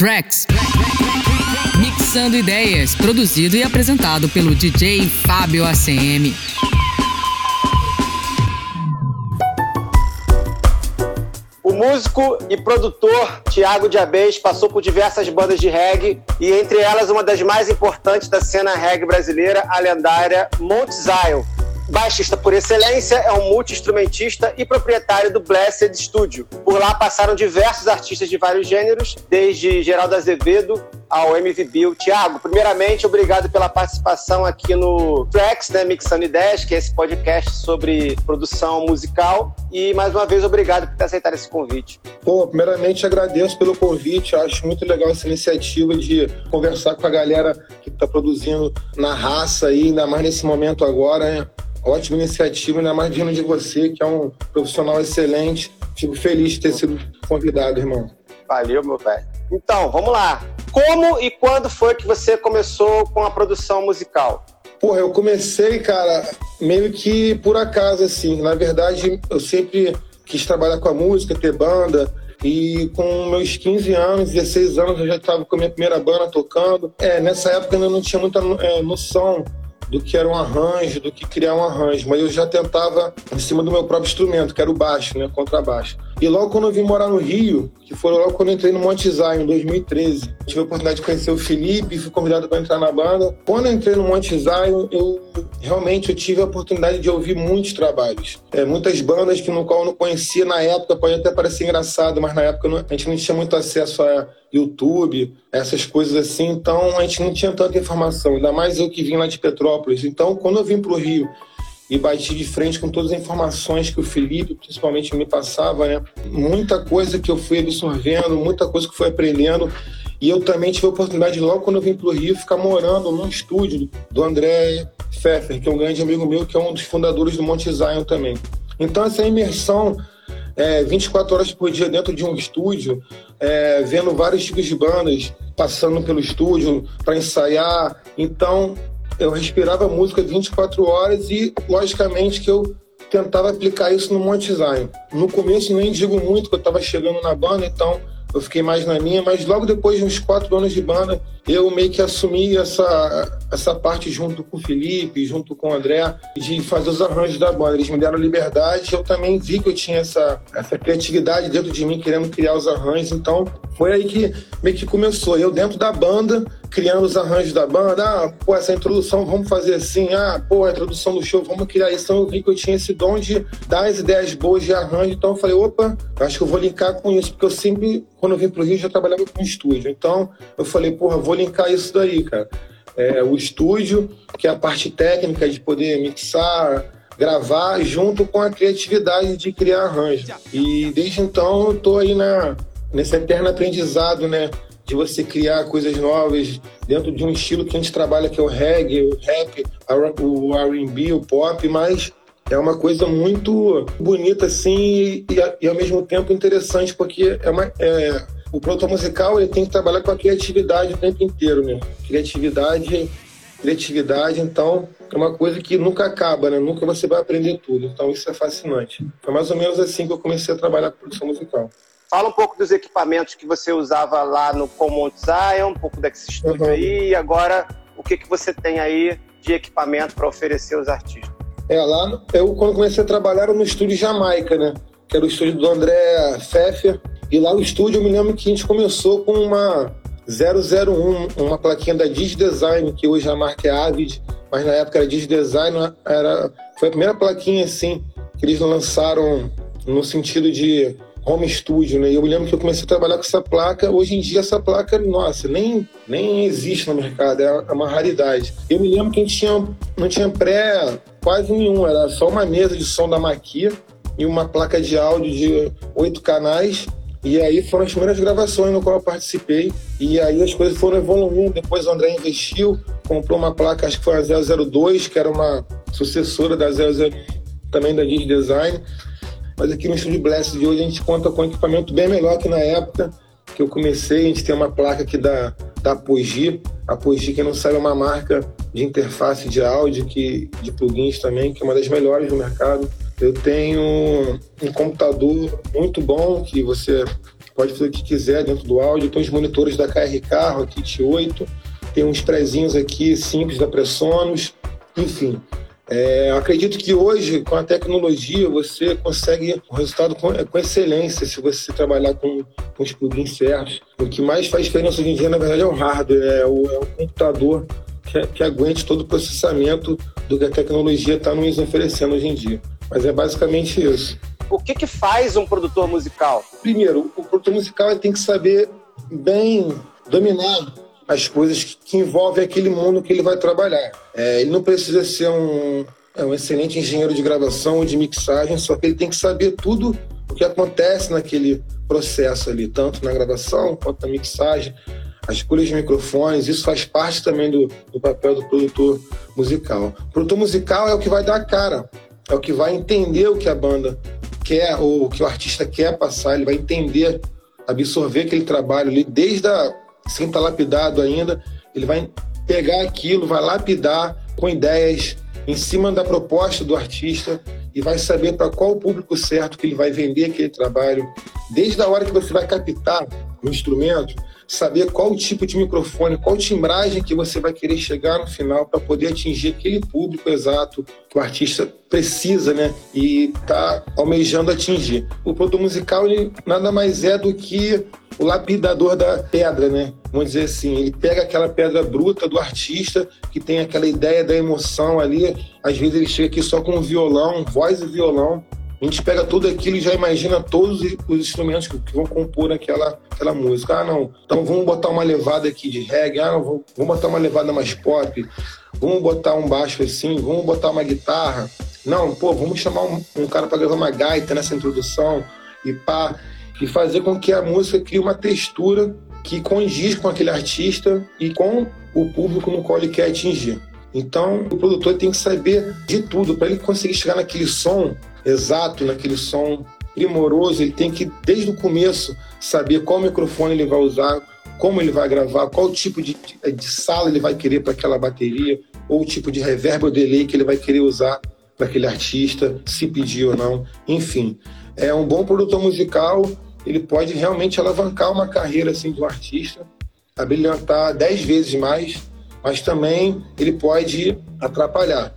Tracks. Mixando ideias, produzido e apresentado pelo DJ Fábio ACM. O músico e produtor Tiago Diabês passou por diversas bandas de reggae e entre elas uma das mais importantes da cena reggae brasileira, a lendária Mount Zion, Baixista por excelência, é um multi-instrumentista e proprietário do Blessed Studio. Por lá passaram diversos artistas de vários gêneros, desde Geraldo Azevedo ao MV Bill. Tiago, primeiramente, obrigado pela participação aqui no Tracks, né, Mixando Ideias, que é esse podcast sobre produção musical. E, mais uma vez, obrigado por ter aceitado esse convite. Pô, primeiramente, agradeço pelo convite. Acho muito legal essa iniciativa de conversar com a galera que está produzindo na raça aí, ainda mais nesse momento agora, né? Ótima iniciativa, ainda mais vindo de você, que é um profissional excelente. Fico feliz de ter sido convidado, irmão. Valeu, meu velho. Então, vamos lá. Como e quando foi que você começou com a produção musical? Porra, eu comecei, cara, meio que por acaso, assim. Na verdade, eu sempre quis trabalhar com a música, ter banda. E com meus 15 anos, 16 anos, eu já estava com a minha primeira banda tocando. É, nessa época eu não tinha muita é, noção do que era um arranjo, do que criar um arranjo, mas eu já tentava em cima do meu próprio instrumento, que era o baixo, né, contrabaixo. E logo quando eu vim morar no Rio, que foi logo quando eu entrei no Monte Zion, em 2013, tive a oportunidade de conhecer o Felipe, fui convidado para entrar na banda. Quando eu entrei no Monte Zion, eu realmente eu tive a oportunidade de ouvir muitos trabalhos. É, muitas bandas que no qual eu não conhecia na época, pode até parecer engraçado, mas na época não, a gente não tinha muito acesso a YouTube, essas coisas assim, então a gente não tinha tanta informação, ainda mais eu que vim lá de Petrópolis. Então, quando eu vim para o Rio e bati de frente com todas as informações que o Felipe, principalmente, me passava, né? Muita coisa que eu fui absorvendo, muita coisa que fui aprendendo. E eu também tive a oportunidade, logo quando eu vim para o Rio, ficar morando num estúdio do André Pfeffer, que é um grande amigo meu, que é um dos fundadores do Monte Zion também. Então, essa imersão é, 24 horas por dia dentro de um estúdio, é, vendo vários tipos de bandas passando pelo estúdio para ensaiar. Então, eu respirava música 24 horas e, logicamente, que eu tentava aplicar isso no Monte Zion. No começo, nem digo muito, que eu estava chegando na banda, então eu fiquei mais na minha, mas logo depois de uns quatro anos de banda, eu meio que assumi essa, essa parte junto com o Felipe, junto com o André, de fazer os arranjos da banda. Eles me deram liberdade, eu também vi que eu tinha essa, essa criatividade dentro de mim, querendo criar os arranjos, então foi aí que meio que começou. Eu dentro da banda, criando os arranjos da banda, ah, pô, essa introdução vamos fazer assim, ah, pô, a introdução do show, vamos criar isso. Então eu vi que eu tinha esse dom de dar as ideias boas de arranjo, então eu falei, opa, acho que eu vou linkar com isso, porque eu sempre, quando eu vim pro Rio, já trabalhava com estúdio. Então eu falei, porra, vou linkar isso daí, cara. É, o estúdio, que é a parte técnica de poder mixar, gravar, junto com a criatividade de criar arranjo. E desde então eu tô aí na, nesse eterno aprendizado, né? De você criar coisas novas dentro de um estilo que a gente trabalha, que é o reggae, o rap, o R&B, o pop, mas é uma coisa muito bonita assim e, e ao mesmo tempo interessante porque é uma é, o produtor musical ele tem que trabalhar com a criatividade o tempo inteiro, né? Criatividade, criatividade, então é uma coisa que nunca acaba, né? Nunca você vai aprender tudo. Então isso é fascinante. Foi mais ou menos assim que eu comecei a trabalhar com produção musical. Fala um pouco dos equipamentos que você usava lá no Common Zion, um pouco desse estúdio uhum. aí, e agora o que, que você tem aí de equipamento para oferecer aos artistas? É, lá eu quando comecei a trabalhar era no estúdio Jamaica, né? Que era o estúdio do André Pfeffer. E lá no estúdio eu me lembro que a gente começou com uma 001, uma plaquinha da Design, que hoje a marca é Avid, mas na época era Design, era, foi a primeira plaquinha assim que eles lançaram no sentido de home studio, né? Eu me lembro que eu comecei a trabalhar com essa placa. Hoje em dia, essa placa, nossa, nem, nem existe no mercado, é uma raridade. Eu me lembro que a gente tinha, não tinha pré quase nenhum, era só uma mesa de som da Maquia e uma placa de áudio de oito canais. E aí foram as primeiras gravações no qual eu participei. E aí as coisas foram evoluindo. Depois o André investiu, comprou uma placa, acho que foi a 002, que era uma sucessora da 001, também da Digi Design. Mas aqui no Estúdio Blast de hoje a gente conta com um equipamento bem melhor que na época que eu comecei. A gente tem uma placa aqui da, da Apogee. A Apogee, quem não sabe, é uma marca de interface de áudio, que, de plugins também, que é uma das melhores do mercado. Eu tenho um computador muito bom que você pode fazer o que quiser dentro do áudio. Tem os monitores da KR Carro, Kit 8, tem uns prezinhos aqui simples da Pressonos, enfim. É, acredito que hoje, com a tecnologia, você consegue um resultado com, com excelência se você trabalhar com, com os plugins certos. O que mais faz diferença hoje em dia, na verdade, é o hardware, é o, é o computador que, que, aguente todo o processamento do que a tecnologia está nos oferecendo hoje em dia. Mas é basicamente isso. O que, que faz um produtor musical? Primeiro, o produtor musical tem que saber bem dominar as coisas que envolvem aquele mundo que ele vai trabalhar. É, ele não precisa ser um, é, um excelente engenheiro de gravação ou de mixagem, só que ele tem que saber tudo o que acontece naquele processo ali, tanto na gravação quanto na mixagem, as escolhas de microfones, isso faz parte também do, do papel do produtor musical. O produtor musical é o que vai dar a cara, é o que vai entender o que a banda quer ou o que o artista quer passar, ele vai entender, absorver aquele trabalho ali desde a sem estar tá lapidado ainda, ele vai pegar aquilo, vai lapidar com ideias em cima da proposta do artista e vai saber para qual público certo que ele vai vender aquele trabalho. Desde a hora que você vai captar o instrumento, saber qual tipo de microfone, qual timbragem que você vai querer chegar no final para poder atingir aquele público exato que o artista precisa, né? E está almejando atingir. O produto musical ele nada mais é do que o lapidador da pedra, né? Vamos dizer assim, ele pega aquela pedra bruta do artista que tem aquela ideia da emoção ali. Às vezes ele chega aqui só com violão, voz e violão, a gente pega tudo aquilo e já imagina todos os instrumentos que vão compor aquela, aquela música. Ah, não, então vamos botar uma levada aqui de reggae, ah, não, vamos, botar uma levada mais pop, vamos botar um baixo assim, vamos botar uma guitarra. Não, pô, vamos chamar um, um cara para gravar uma gaita nessa introdução e pá, e fazer com que a música crie uma textura que condiz com aquele artista e com o público no qual ele quer atingir. Então, o produtor tem que saber de tudo para ele conseguir chegar naquele som exato, naquele som primoroso. Ele tem que, desde o começo, saber qual microfone ele vai usar, como ele vai gravar, qual tipo de, de sala ele vai querer para aquela bateria, ou o tipo de reverb ou delay que ele vai querer usar para aquele artista, se pedir ou não. Enfim, é um bom produtor musical. Ele pode realmente alavancar uma carreira assim do artista, abrilhantar dez vezes mais, mas também ele pode atrapalhar.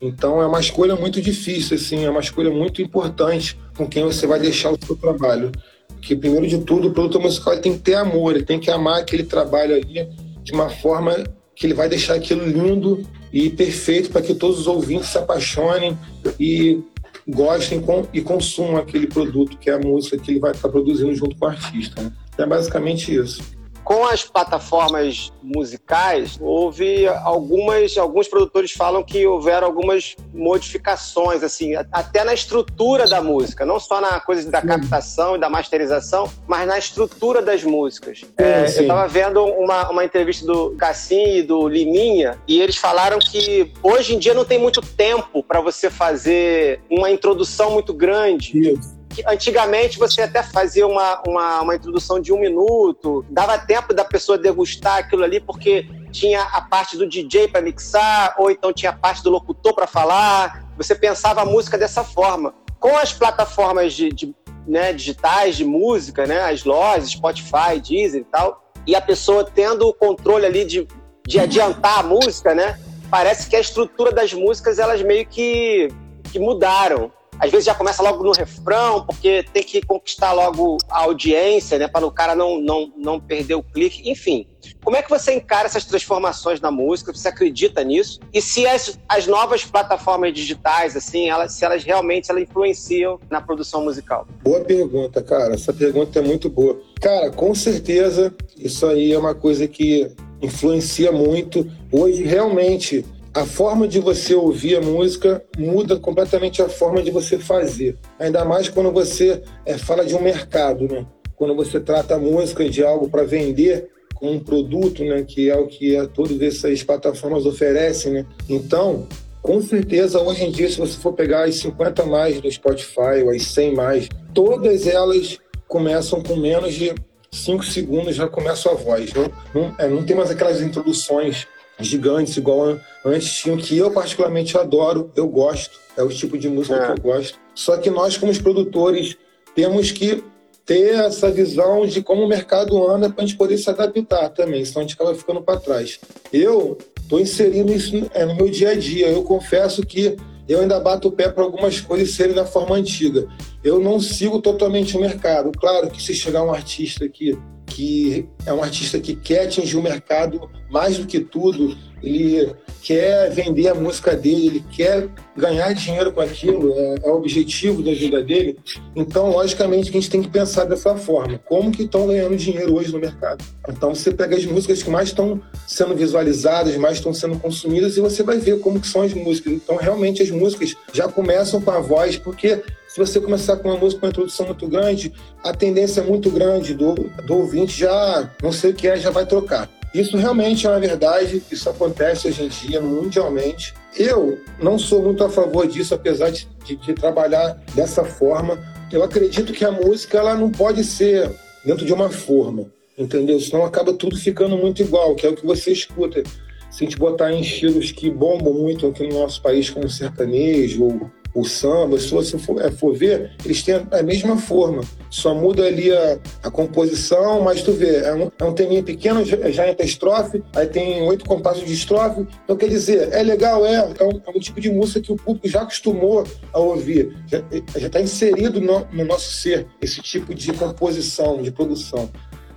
Então é uma escolha muito difícil, assim, é uma escolha muito importante com quem você vai deixar o seu trabalho. Porque, primeiro de tudo, o produtor musical tem que ter amor, ele tem que amar aquele trabalho ali de uma forma que ele vai deixar aquilo lindo e perfeito para que todos os ouvintes se apaixonem e gostem e consumam aquele produto que é a música que ele vai estar produzindo junto com o artista. Né? É basicamente isso. Com as plataformas musicais, houve algumas, alguns produtores falam que houveram algumas modificações, assim, até na estrutura da música, não só na coisa da captação e da masterização, mas na estrutura das músicas. É, eu estava vendo uma, uma entrevista do Cassim e do Liminha, e eles falaram que hoje em dia não tem muito tempo para você fazer uma introdução muito grande. Isso antigamente você até fazia uma, uma, uma, introdução de um minuto, dava tempo da pessoa degustar aquilo ali, porque tinha a parte do DJ para mixar, ou então tinha a parte do locutor para falar. Você pensava a música dessa forma. Com as plataformas de, de né, digitais de música, né, as lojas, Spotify, Deezer e tal, e a pessoa tendo o controle ali de, de adiantar a música, né, parece que a estrutura das músicas elas meio que, que mudaram às vezes já começa logo no refrão, porque tem que conquistar logo a audiência, né, para o cara não, não, não perder o clique. Enfim, como é que você encara essas transformações na música? Você acredita nisso? E se as, as novas plataformas digitais, assim, elas, se elas realmente elas influenciam na produção musical? Boa pergunta, cara. Essa pergunta é muito boa. Cara, com certeza, isso aí é uma coisa que influencia muito. Hoje, realmente, a forma de você ouvir a música muda completamente a forma de você fazer. Ainda mais quando você é, fala de um mercado, né? Quando você trata a música de algo para vender como um produto, né? Que é o que a, todas essas plataformas oferecem, né? Então, com certeza, hoje em dia, se você for pegar as 50 mais do Spotify, ou as 100 mais, todas elas começam com menos de 5 segundos, já começa a voz. Não, não, é, não tem mais aquelas introduções gigantes, igual antes tinham, que eu particularmente adoro, eu gosto, é o tipo de música é. que eu gosto. Só que nós, como produtores, temos que ter essa visão de como o mercado anda para a gente poder se adaptar também, senão a gente acaba ficando para trás. Eu estou inserindo isso é, no meu dia a dia. Eu confesso que eu ainda bato o pé para algumas coisas serem da forma antiga. Eu não sigo totalmente o mercado. Claro que se chegar um artista aqui que é um artista que quer atingir o mercado mais do que tudo, ele quer vender a música dele, ele quer ganhar dinheiro com aquilo, é, é, o objetivo da vida dele. Então, logicamente, a gente tem que pensar dessa forma. Como que estão ganhando dinheiro hoje no mercado? Então, você pega as músicas que mais estão sendo visualizadas, mais estão sendo consumidas, e você vai ver como que são as músicas. Então, realmente, as músicas já começam com a voz, porque se você começar com uma música com uma introdução muito grande, a tendência é muito grande do, do ouvinte já, não sei o que é, já vai trocar. Isso realmente é uma verdade, isso acontece hoje em dia mundialmente. Eu não sou muito a favor disso, apesar de, de, de trabalhar dessa forma. Eu acredito que a música ela não pode ser dentro de uma forma, entendeu? Senão acaba tudo ficando muito igual, que é o que você escuta. Se a gente botar em estilos que bombam muito aqui no nosso país, como sertanejo ou o samba, se você for, é, for, ver, eles têm a mesma forma. Só muda ali a, a composição, mas tu vê, é um, é um teminho pequeno, já, já entra estrofe, aí tem oito compassos de estrofe. Então, quer dizer, é legal, é, é um, é um tipo de música que o público já acostumou a ouvir, já está inserido no, no nosso ser, esse tipo de composição, de produção.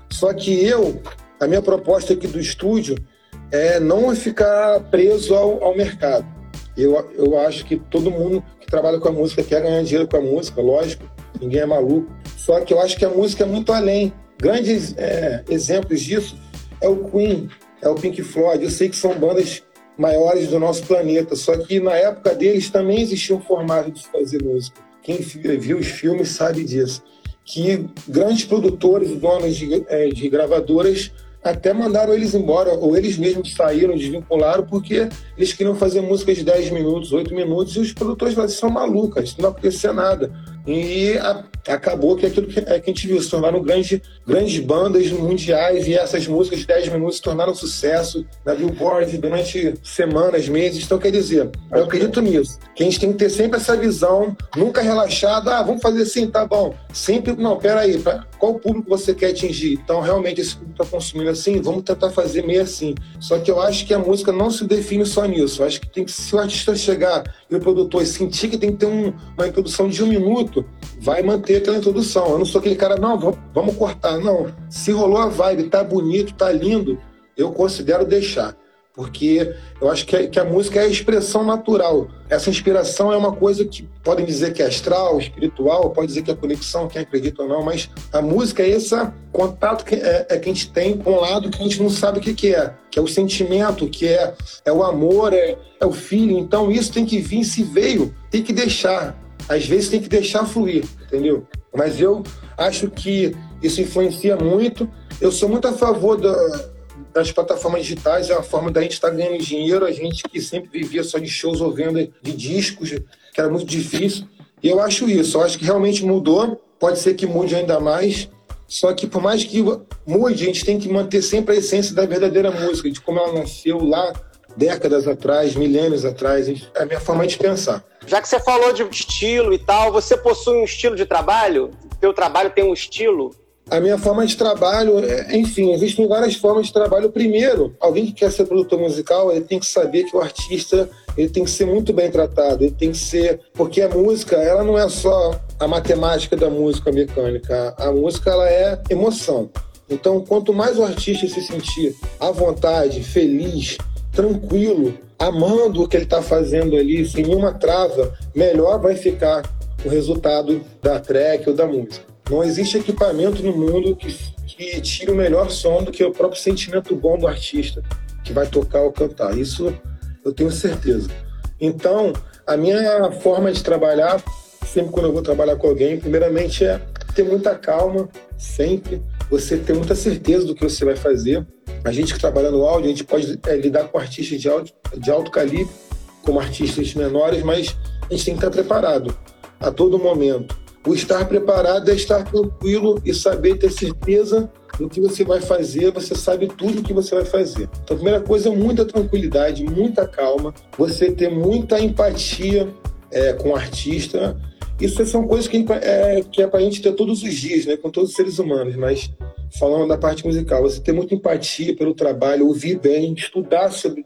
Só que eu, a minha proposta aqui do estúdio é não ficar preso ao, ao mercado. Eu, eu acho que todo mundo trabalha com a música quer ganhar dinheiro com a música, lógico, ninguém é maluco. Só que eu acho que a música é muito além. Grandes é, exemplos disso é o Queen, é o Pink Floyd. Eu sei que são bandas maiores do nosso planeta, só que na época deles também existia um formato de fazer música. Quem viu os filmes sabe disso. Que grandes produtores, donos de, é, de gravadoras, até mandaram eles embora, ou eles mesmos saíram, desvincularam, porque eles queriam fazer música de 10 minutos, 8 minutos, e os produtores falaram, são malucas, não acontecia nada. E a, acabou que aquilo que, é, que a gente viu, se tornaram grandes, grandes bandas mundiais e essas músicas de 10 minutos se tornaram sucesso na Billboard durante semanas, meses. Então, quer dizer, eu acredito nisso. Que a gente tem que ter sempre essa visão, nunca relaxada, ah, vamos fazer assim, tá bom. Sempre, não, peraí, pra, qual público você quer atingir? Então, realmente, esse público está consumindo assim, vamos tentar fazer meio assim. Só que eu acho que a música não se define só nisso. Eu acho que tem que, se o artista chegar e o produtor sentir que tem que ter um, uma introdução de um minuto, vai manter aquela introdução. Eu não sou aquele cara, não, vamos cortar. Não. Se rolou a vibe, tá bonito, tá lindo, eu considero deixar. Porque eu acho que a, que a música é a expressão natural. Essa inspiração é uma coisa que podem dizer que é astral, espiritual, pode dizer que é conexão, quem acredita ou não, mas a música é esse contato que, é, é que a gente tem com um lado que a gente não sabe o que, que é, que é o sentimento, que é, é o amor, é, é o feeling. Então isso tem que vir, se veio, tem que deixar às vezes tem que deixar fluir, entendeu? Mas eu acho que isso influencia muito. Eu sou muito a favor da, das plataformas digitais, é a forma da gente estar tá ganhando dinheiro. A gente que sempre vivia só de shows ou venda de discos, que era muito difícil. E eu acho isso, eu acho que realmente mudou. Pode ser que mude ainda mais. Sá que por mais que mude, a gente tem que manter sempre a essência da verdadeira música, de como ela nasceu lá décadas atrás, milênios atrás. É a minha forma de pensar. Já que você falou de estilo e tal, você possui um estilo de trabalho? Teu trabalho tem um estilo? A minha forma de trabalho, é, enfim, existem várias formas de trabalho. Primeiro, alguém que quer ser produtor musical, ele tem que saber que o artista ele tem que ser muito bem tratado, ele tem que ser, porque a música, ela não é só a matemática da música mecânica, a música ela é emoção. Então, quanto mais o artista se sentir à vontade, feliz, tranquilo, amando o que ele está fazendo ali, sem nenhuma trava, melhor vai ficar o resultado da track ou da música. Não existe equipamento no mundo que, que tire o melhor som do que o próprio sentimento bom do artista que vai tocar ou cantar. Isso eu tenho certeza. Então, a minha forma de trabalhar, sempre quando eu vou trabalhar com alguém, primeiramente é ter muita calma, sempre. Você ter muita certeza do que você vai fazer. A gente que trabalha no áudio, a gente pode é, lidar com artistas de alto, de alto calibre, como artistas menores, mas a gente tem que estar preparado a todo momento. O estar preparado é estar tranquilo e saber ter certeza do que você vai fazer, você sabe tudo o que você vai fazer. Então, a primeira coisa é muita tranquilidade, muita calma, você ter muita empatia é, com o artista Isso são coisas que é, que é pra gente ter todos os dias, né? Com todos os seres humanos, mas falando da parte musical, você ter muita empatia pelo trabalho, ouvir bem, estudar sobre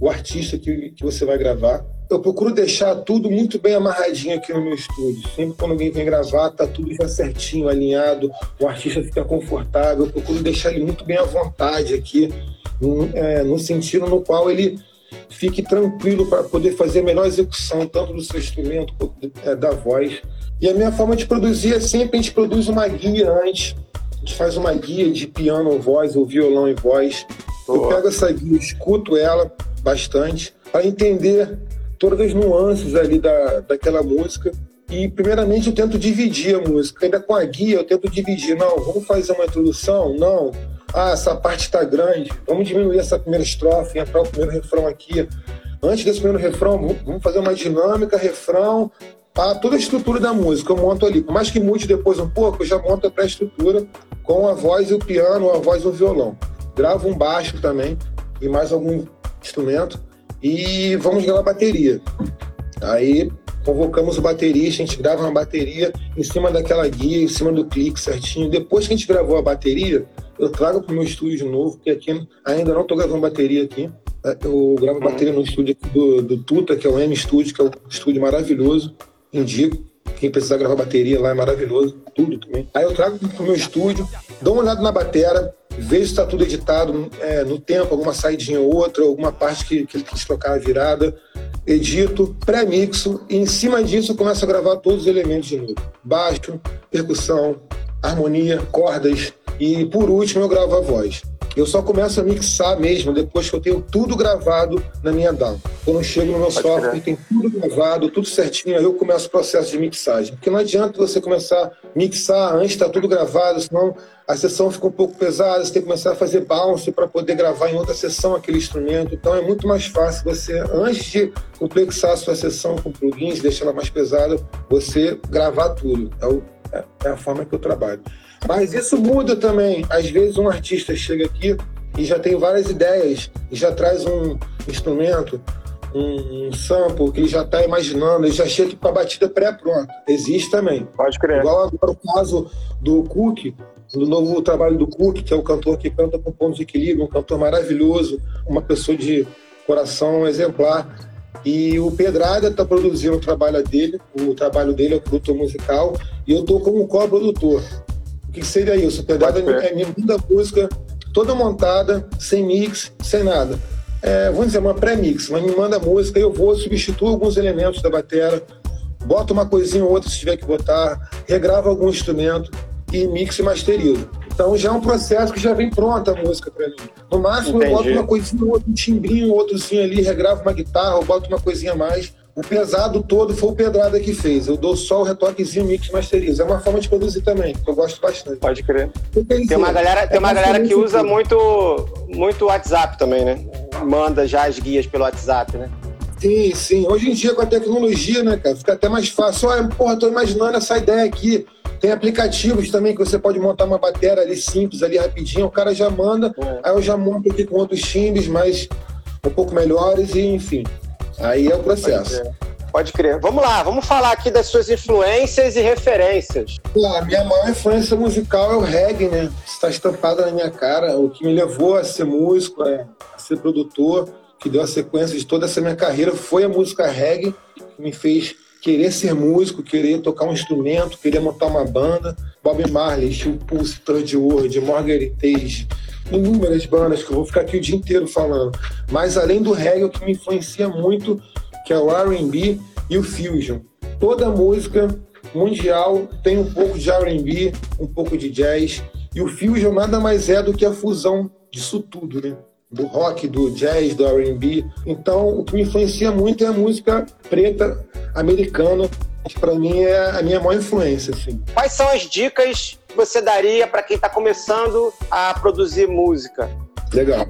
o artista que, que você vai gravar. Eu procuro deixar tudo muito bem amarradinho aqui no meu estúdio. Sempre quando alguém vem gravar, tá tudo já certinho, alinhado, o artista fica confortável. Eu procuro deixar ele muito bem à vontade aqui, no, é, no sentido no qual ele fique tranquilo para poder fazer a melhor execução, tanto do seu instrumento quanto é, da voz. E a minha forma de produzir é sempre a gente produz uma guia antes. A gente faz uma guia de piano, voz, ou violão e voz. Eu pego essa guia, escuto ela bastante, para entender todas as nuances ali da, daquela música. E, primeiramente, eu tento dividir a música. Ainda com a guia, eu tento dividir. Não, vamos fazer uma introdução? Não ah, essa parte está grande, vamos diminuir essa primeira estrofe, entrar o primeiro refrão aqui. Antes desse primeiro refrão, vamos fazer uma dinâmica, refrão, tá? toda a estrutura da música eu monto ali. Por mais que mude depois um pouco, eu já monto a pré-estrutura com a voz e o piano, a voz e o violão. Gravo um baixo também e mais algum instrumento e vamos gravar bateria. Aí convocamos o baterista, a gente grava uma bateria em cima daquela guia, em cima do clique certinho. Depois que a gente gravou a bateria, eu trago para o meu estúdio novo, porque aqui ainda não estou gravando bateria aqui. É, eu gravo bateria no estúdio do, do Tuta, que é o M Studio, que é um estúdio maravilhoso. Indico. Quem precisar gravar bateria lá é maravilhoso, tudo também. Aí eu trago para o meu estúdio, dou uma olhada na bateria, vejo se está tudo editado é, no tempo, alguma saidinha ou outra, alguma parte que, que ele quis trocar a virada. Edito, pré-mixo, e em cima disso eu começo a gravar todos os elementos de novo. Baixo, percussão, harmonia, cordas, e por último, eu gravo a voz. Eu só começo a mixar mesmo depois que eu tenho tudo gravado na minha DAW. Quando eu chego no meu Pode software, tem tudo gravado, tudo certinho, aí eu começo o processo de mixagem. Porque não adianta você começar a mixar antes está tudo gravado, senão a sessão fica um pouco pesada, você tem que começar a fazer bounce para poder gravar em outra sessão aquele instrumento. Então é muito mais fácil você, antes de complexar a sua sessão com plugins, deixar ela mais pesada, você gravar tudo. É, o, é, é a forma que eu trabalho. Mas isso muda também. Às vezes um artista chega aqui e já tem várias ideias, e já traz um instrumento, um, um sample que ele já está imaginando, ele já chega com a batida pré-pronta. Existe também. Pode crer. Igual agora o caso do Cook, do novo trabalho do Cook, que é o cantor que canta com pontos de equilíbrio, um cantor maravilhoso, uma pessoa de coração exemplar. E o Pedrada está produzindo o trabalho dele, o trabalho dele é o produtor musical, e eu estou como co-produtor. Que seria isso? Pedrada é minha música toda montada, sem mix, sem nada. É, vamos dizer, uma pré-mix, mas me manda a música, eu vou, substituo alguns elementos da bateria, boto uma coisinha ou outra se tiver que botar, regravo algum instrumento e mix e masterizo. Então já é um processo que já vem pronta a música para mim. No máximo Entendi. eu boto uma coisinha, um timbrinho, outrozinho ali, regravo uma guitarra, eu boto uma coisinha a mais, o pesado todo foi o Pedrada que fez. Eu dou só o retoquezinho mix masterizo. É uma forma de produzir também, que eu gosto bastante. Pode crer. Tem uma galera, tem uma é galera que usa muito, muito WhatsApp também, né? Manda já as guias pelo WhatsApp, né? Sim, sim. Hoje em dia, com a tecnologia, né, cara, fica até mais fácil. Olha, porra, tô imaginando essa ideia aqui. Tem aplicativos também que você pode montar uma bateria ali simples, ali rapidinho. O cara já manda, é. aí eu já monto aqui com outros timbres mais um pouco melhores e enfim. Aí é o processo. Pode crer. Vamos lá, vamos falar aqui das suas influências e referências. A minha maior influência musical é o reggae, né? Está estampado na minha cara. O que me levou a ser músico, a ser produtor, que deu a sequência de toda essa minha carreira foi a música reggae, que me fez querer ser músico, querer tocar um instrumento, querer montar uma banda. Bob Marley, Steel Pulse, Third World, Margaret Tage, inúmeras bandas que eu vou ficar aqui o dia inteiro falando. Mas além do reggae, o que me influencia muito, que é o R&B e o fusion. Toda música mundial tem um pouco de R&B, um pouco de jazz, e o fusion nada mais é do que a fusão disso tudo, né? Do rock, do jazz, do R&B. Então, o que me influencia muito é a música preta americana, que para mim é a minha maior influência, assim. Quais são as dicas você daria para quem está começando a produzir música? Legal.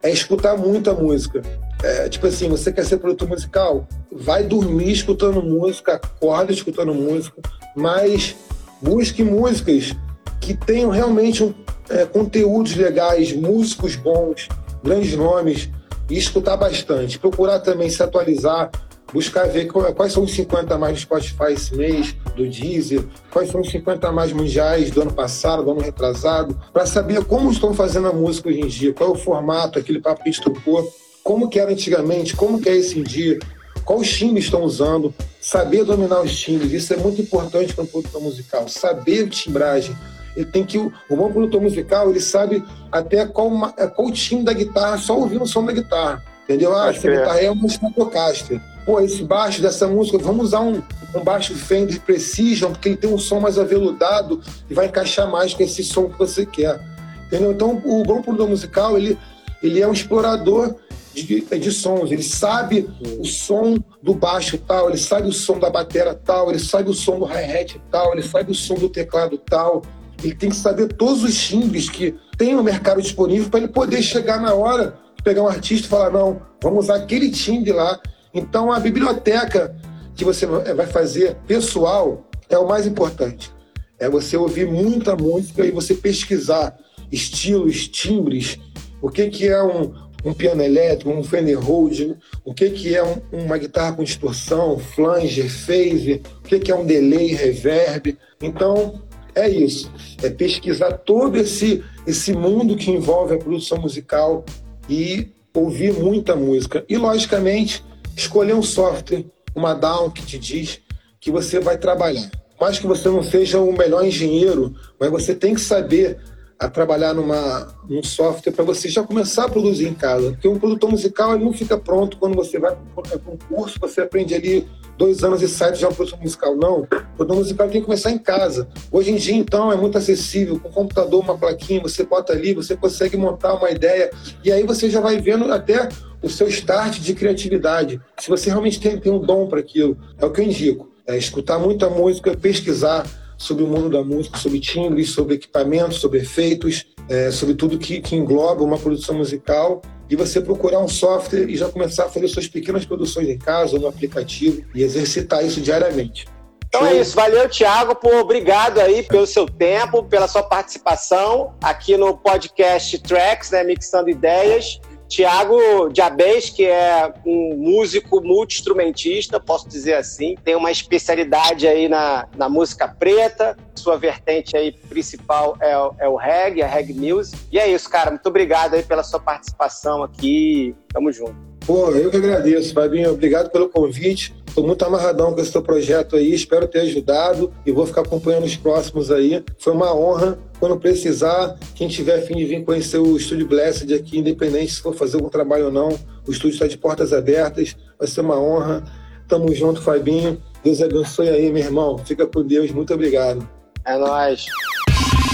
É escutar muita música. É, tipo assim, você quer ser produtor musical? Vai dormir escutando música, acorda escutando música, mas busque músicas que tenham realmente um, é, conteúdos legais, músicos bons, grandes nomes, e escutar bastante. Procurar também se atualizar buscar ver quais são os 50 mais do Spotify esse mês, do Deezer, quais são os 50 mais mundiais do ano passado, do ano retrasado, para saber como estão fazendo a música hoje em dia, qual é o formato, aquele papo que a gente tocou, como que era antigamente, como que é esse em dia, qual os timbres estão usando, saber dominar os timbres, isso é muito importante para um produtor musical, saber timbragem. Ele tem que o bom produtor musical ele sabe até qual qual timbre da guitarra só ouvindo o som da guitarra, entendeu? Ah, essa guitarra é uma Stratocaster pô, esse baixo dessa música, vamos usar um, um baixo Fender Precision, porque ele tem um som mais aveludado e vai encaixar mais com esse som que você quer. Entendeu? Então, o bom produtor musical, ele, ele é um explorador de, de sons, ele sabe o som do baixo tal, ele sabe o som da bateria tal, ele sabe o som do hi-hat tal, ele sabe o som do teclado tal. Ele tem que saber todos os timbres que tem no mercado disponível para ele poder chegar na hora pegar um artista e falar: não, vamos usar aquele timbre lá então, a biblioteca que você vai fazer pessoal é o mais importante. É você ouvir muita música e você pesquisar estilos, timbres, o que, que é um, um piano elétrico, um Fender Rhodes, o que, que é um, uma guitarra com distorção, flanger, phase, o que, que é um delay, reverb. Então, é isso. É pesquisar todo esse, esse mundo que envolve a produção musical e ouvir muita música. E, logicamente, escolher um software, uma DAW que te diz que você vai trabalhar. Mais que você não seja o melhor engenheiro, mas você tem que saber a trabalhar numa, num software para você já começar a produzir em casa. Porque um produtor musical ele não fica pronto quando você vai para um curso, você aprende ali dois anos e sai já um produtor musical. Não, o produtor musical tem que começar em casa. Hoje em dia, então, é muito acessível. Com o computador, uma plaquinha, você bota ali, você consegue montar uma ideia e aí você já vai vendo até o seu start de criatividade. Se você realmente tem, tem um dom para aquilo, é o que eu indico. É escutar muita música, pesquisar sobre o mundo da música, sobre timbres, sobre equipamentos, sobre efeitos, é, sobre tudo que, que engloba uma produção musical e você procurar um software e já começar a fazer suas pequenas produções em casa, no aplicativo e exercitar isso diariamente. Então é isso, valeu, Thiago, por obrigado aí pelo seu tempo, pela sua participação aqui no podcast Tracks, né, Mixando Ideias. Tiago Diabês, que é um músico multi-instrumentista, posso dizer assim, tem uma especialidade aí na, na música preta, sua vertente aí principal é, é o reggae, a reggae music. E é isso, cara, muito obrigado aí pela sua participação aqui, tamo junto. Pô, eu que agradeço, Fabinho. Obrigado pelo convite. Estou muito amarradão com esse teu projeto aí. Espero ter ajudado e vou ficar acompanhando os próximos aí. Foi uma honra. Quando precisar, quem tiver fim de vir conhecer o Estúdio Blessed aqui, independente se for fazer algum trabalho ou não, o estúdio está de portas abertas. Vai ser uma honra. Tamo junto, Fabinho. Deus abençoe aí, meu irmão. Fica com Deus. Muito obrigado. É nóis.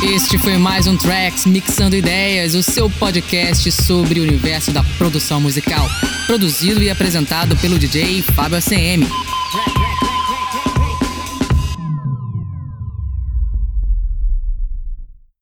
Este foi mais um Tracks Mixando Ideias, o seu podcast sobre o universo da produção musical. Produzido e apresentado pelo DJ Fábio ACM.